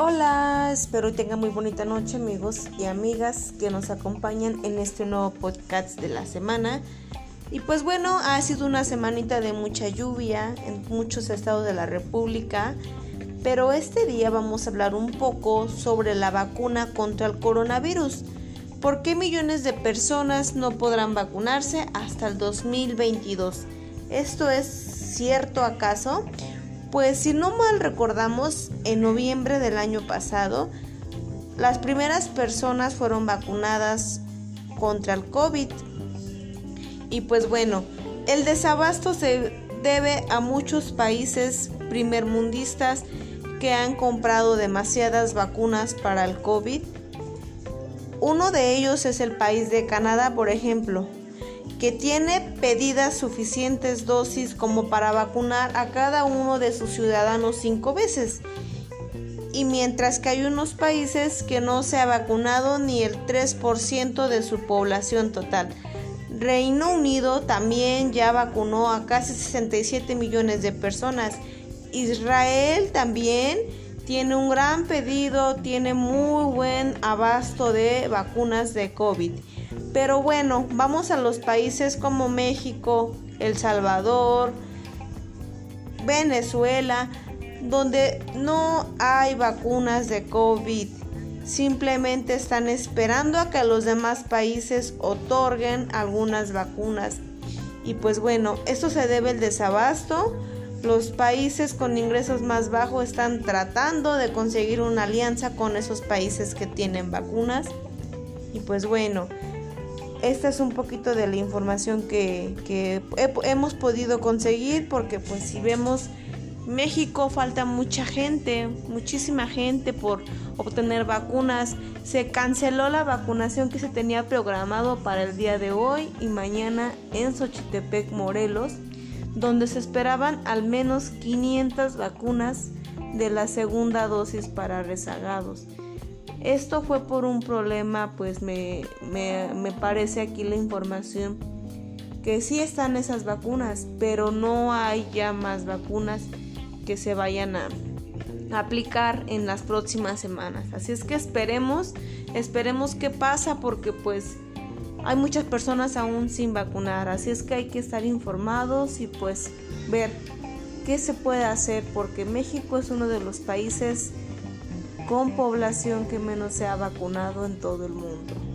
Hola, espero tengan muy bonita noche amigos y amigas que nos acompañan en este nuevo podcast de la semana. Y pues bueno, ha sido una semanita de mucha lluvia en muchos estados de la República, pero este día vamos a hablar un poco sobre la vacuna contra el coronavirus. ¿Por qué millones de personas no podrán vacunarse hasta el 2022? ¿Esto es cierto acaso? Pues si no mal recordamos, en noviembre del año pasado, las primeras personas fueron vacunadas contra el COVID. Y pues bueno, el desabasto se debe a muchos países primermundistas que han comprado demasiadas vacunas para el COVID. Uno de ellos es el país de Canadá, por ejemplo, que tiene pedidas suficientes dosis como para vacunar a cada uno de sus ciudadanos cinco veces. Y mientras que hay unos países que no se ha vacunado ni el 3% de su población total. Reino Unido también ya vacunó a casi 67 millones de personas. Israel también tiene un gran pedido, tiene muy buen abasto de vacunas de COVID. Pero bueno, vamos a los países como México, El Salvador, Venezuela, donde no hay vacunas de COVID. Simplemente están esperando a que los demás países otorguen algunas vacunas. Y pues bueno, esto se debe al desabasto. Los países con ingresos más bajos están tratando de conseguir una alianza con esos países que tienen vacunas. Y pues bueno, esta es un poquito de la información que, hemos podido conseguir porque pues si vemos México falta mucha gente, muchísima gente por obtener vacunas. Se canceló la vacunación que se tenía programado para el día de hoy y mañana en Xochitepec, Morelos, donde se esperaban al menos 500 vacunas de la segunda dosis para rezagados. Esto fue por un problema, pues me, parece aquí la información que sí están esas vacunas, pero no hay ya más vacunas que se vayan a aplicar en las próximas semanas. Así es que esperemos, esperemos qué pasa porque pues hay muchas personas aún sin vacunar. Así es que hay que estar informados y pues ver qué se puede hacer porque México es uno de los países con población que menos se ha vacunado en todo el mundo.